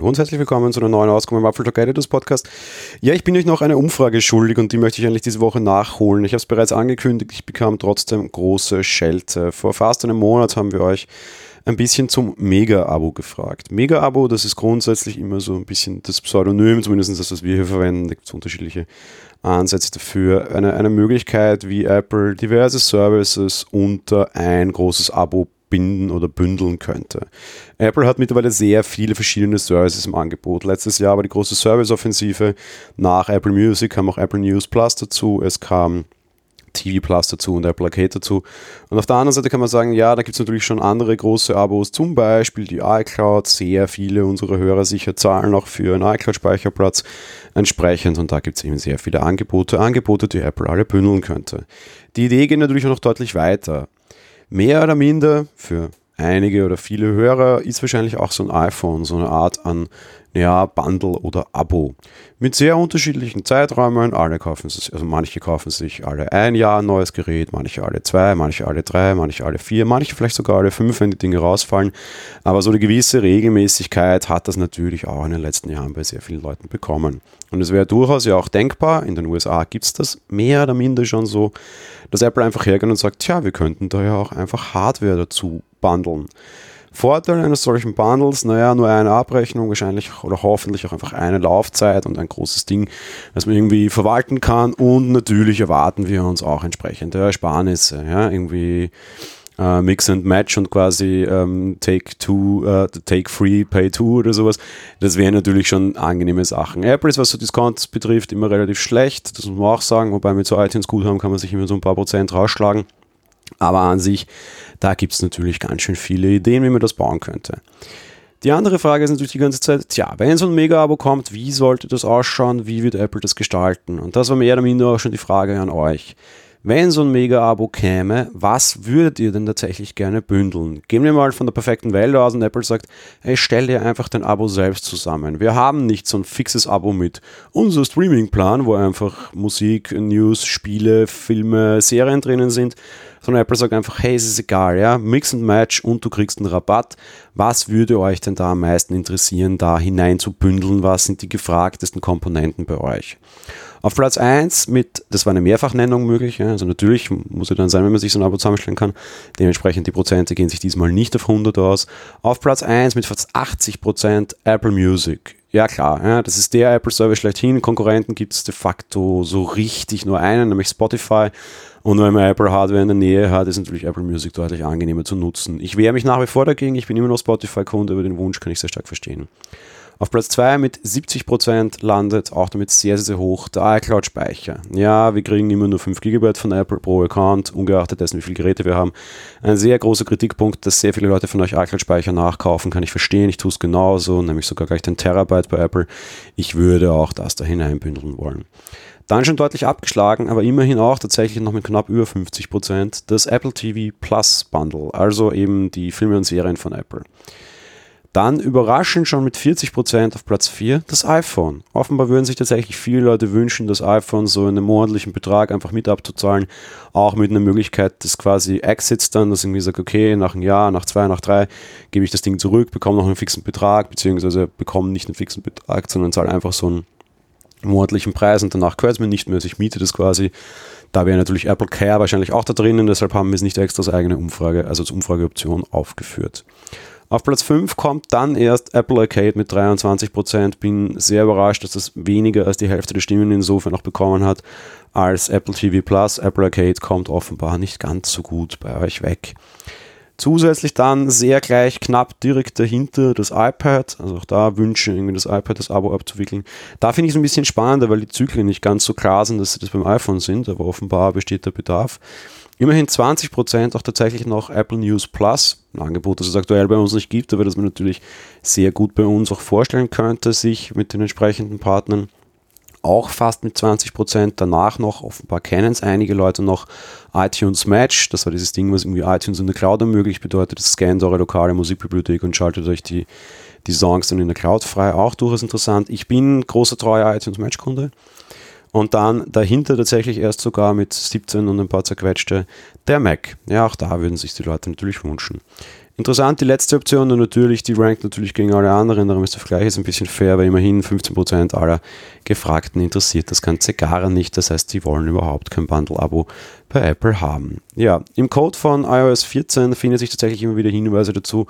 Hallo und herzlich willkommen zu einer neuen Ausgabe im Apfel Talk Editors Podcast. Ja, ich bin euch noch eine Umfrage schuldig und die möchte ich eigentlich diese Woche nachholen. Ich habe es bereits angekündigt, ich bekam trotzdem große Schelte. Vor fast einem Monat haben wir euch ein bisschen zum Mega-Abo gefragt. Mega-Abo, das ist grundsätzlich immer so ein bisschen das Pseudonym, zumindest das, was wir hier verwenden. Da gibt es unterschiedliche Ansätze dafür. Eine, eine Möglichkeit, wie Apple diverse Services unter ein großes Abo binden oder bündeln könnte. Apple hat mittlerweile sehr viele verschiedene Services im Angebot. Letztes Jahr war die große Service-Offensive. Nach Apple Music kam auch Apple News Plus dazu. Es kam TV Plus dazu und Apple Arcade dazu. Und auf der anderen Seite kann man sagen, ja, da gibt es natürlich schon andere große Abos, zum Beispiel die iCloud. Sehr viele unserer Hörer sicher zahlen auch für einen iCloud-Speicherplatz entsprechend und da gibt es eben sehr viele Angebote, Angebote, die Apple alle bündeln könnte. Die Idee geht natürlich auch noch deutlich weiter. Mehr oder minder für einige oder viele Hörer ist wahrscheinlich auch so ein iPhone, so eine Art an ja, Bundle oder Abo. Mit sehr unterschiedlichen Zeiträumen. Alle kaufen sich, also manche kaufen sich alle ein Jahr ein neues Gerät, manche alle zwei, manche alle drei, manche alle vier, manche vielleicht sogar alle fünf, wenn die Dinge rausfallen. Aber so eine gewisse Regelmäßigkeit hat das natürlich auch in den letzten Jahren bei sehr vielen Leuten bekommen. Und es wäre durchaus ja auch denkbar, in den USA gibt es das mehr oder minder schon so, dass Apple einfach hergeht und sagt, tja, wir könnten da ja auch einfach Hardware dazu bundeln. Vorteil eines solchen Bundles, naja, nur eine Abrechnung, wahrscheinlich oder hoffentlich auch einfach eine Laufzeit und ein großes Ding, das man irgendwie verwalten kann und natürlich erwarten wir uns auch entsprechende Ersparnisse, ja, irgendwie äh, Mix and Match und quasi ähm, Take Two, äh, Take Free, Pay Two oder sowas. Das wären natürlich schon angenehme Sachen. Apple ist, was so Discounts betrifft, immer relativ schlecht, das muss man auch sagen, wobei mit so iTunes Guthaben kann man sich immer so ein paar Prozent rausschlagen. Aber an sich, da gibt es natürlich ganz schön viele Ideen, wie man das bauen könnte. Die andere Frage ist natürlich die ganze Zeit, tja, wenn so ein Mega-Abo kommt, wie sollte das ausschauen, wie wird Apple das gestalten? Und das war mehr oder minder auch schon die Frage an euch. Wenn so ein Mega-Abo käme, was würdet ihr denn tatsächlich gerne bündeln? Gehen wir mal von der perfekten Welt aus und Apple sagt, hey, stell dir einfach dein Abo selbst zusammen. Wir haben nicht so ein fixes Abo mit unser Streaming-Plan, wo einfach Musik, News, Spiele, Filme, Serien drinnen sind, sondern Apple sagt einfach, hey, es ist egal, ja, Mix and Match und du kriegst einen Rabatt. Was würde euch denn da am meisten interessieren, da hinein zu bündeln? Was sind die gefragtesten Komponenten bei euch? Auf Platz 1 mit, das war eine Mehrfachnennung möglich, ja, also natürlich muss es dann sein, wenn man sich so ein Abo zusammenstellen kann. Dementsprechend die Prozente gehen sich diesmal nicht auf 100 aus. Auf Platz 1 mit fast 80 Prozent Apple Music. Ja klar, ja, das ist der Apple Service schlechthin. Konkurrenten gibt es de facto so richtig nur einen, nämlich Spotify. Und wenn man Apple Hardware in der Nähe hat, ist natürlich Apple Music deutlich angenehmer zu nutzen. Ich wehre mich nach wie vor dagegen, ich bin immer noch Spotify-Kunde, aber den Wunsch kann ich sehr stark verstehen. Auf Platz 2 mit 70% landet auch damit sehr, sehr hoch der iCloud-Speicher. Ja, wir kriegen immer nur 5 GB von Apple pro Account, ungeachtet dessen, wie viele Geräte wir haben. Ein sehr großer Kritikpunkt, dass sehr viele Leute von euch iCloud-Speicher nachkaufen, kann ich verstehen. Ich tue es genauso, nämlich sogar gleich den Terabyte bei Apple. Ich würde auch das da hineinbündeln wollen. Dann schon deutlich abgeschlagen, aber immerhin auch tatsächlich noch mit knapp über 50% das Apple TV Plus Bundle, also eben die Filme und Serien von Apple. Dann überraschend schon mit 40% auf Platz 4 das iPhone. Offenbar würden sich tatsächlich viele Leute wünschen, das iPhone so in einem monatlichen Betrag einfach mit abzuzahlen. Auch mit einer Möglichkeit des quasi Exits dann, dass irgendwie sagt, okay, nach einem Jahr, nach zwei, nach drei gebe ich das Ding zurück, bekomme noch einen fixen Betrag, beziehungsweise bekomme nicht einen fixen Betrag, sondern zahle einfach so einen monatlichen Preis und danach gehört es mir nicht mehr, also ich miete das quasi. Da wäre natürlich Apple Care wahrscheinlich auch da drinnen, deshalb haben wir es nicht extra als eigene Umfrage, also als Umfrageoption aufgeführt. Auf Platz 5 kommt dann erst Apple Arcade mit 23%. Bin sehr überrascht, dass das weniger als die Hälfte der Stimmen insofern noch bekommen hat als Apple TV Plus. Apple Arcade kommt offenbar nicht ganz so gut bei euch weg. Zusätzlich dann sehr gleich knapp direkt dahinter das iPad. Also auch da wünsche irgendwie das iPad das Abo abzuwickeln. Da finde ich es ein bisschen spannender, weil die Zyklen nicht ganz so klar sind, dass sie das beim iPhone sind, aber offenbar besteht der Bedarf. Immerhin 20% auch tatsächlich noch Apple News Plus, ein Angebot, das es aktuell bei uns nicht gibt, aber das man natürlich sehr gut bei uns auch vorstellen könnte, sich mit den entsprechenden Partnern. Auch fast mit 20%. Danach noch, offenbar kennen es einige Leute noch, iTunes Match. Das war dieses Ding, was irgendwie iTunes in der Cloud ermöglicht, bedeutet, scannt eure lokale Musikbibliothek und schaltet euch die, die Songs dann in der Cloud frei. Auch durchaus interessant. Ich bin großer treuer iTunes Match-Kunde. Und dann dahinter tatsächlich erst sogar mit 17 und ein paar zerquetschte der Mac. Ja, auch da würden sich die Leute natürlich wünschen. Interessant, die letzte Option und natürlich, die rankt natürlich gegen alle anderen, darum ist der Vergleich jetzt ein bisschen fair, weil immerhin 15% aller Gefragten interessiert das Ganze gar nicht. Das heißt, die wollen überhaupt kein Bundle-Abo bei Apple haben. Ja, im Code von iOS 14 findet sich tatsächlich immer wieder Hinweise dazu.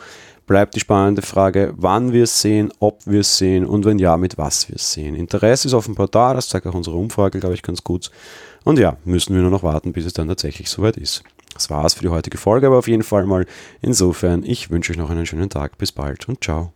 Bleibt die spannende Frage, wann wir es sehen, ob wir es sehen und wenn ja, mit was wir es sehen. Interesse ist offenbar da, das zeigt auch unsere Umfrage, glaube ich, ganz gut. Und ja, müssen wir nur noch warten, bis es dann tatsächlich soweit ist. Das war's für die heutige Folge, aber auf jeden Fall mal insofern, ich wünsche euch noch einen schönen Tag. Bis bald und ciao.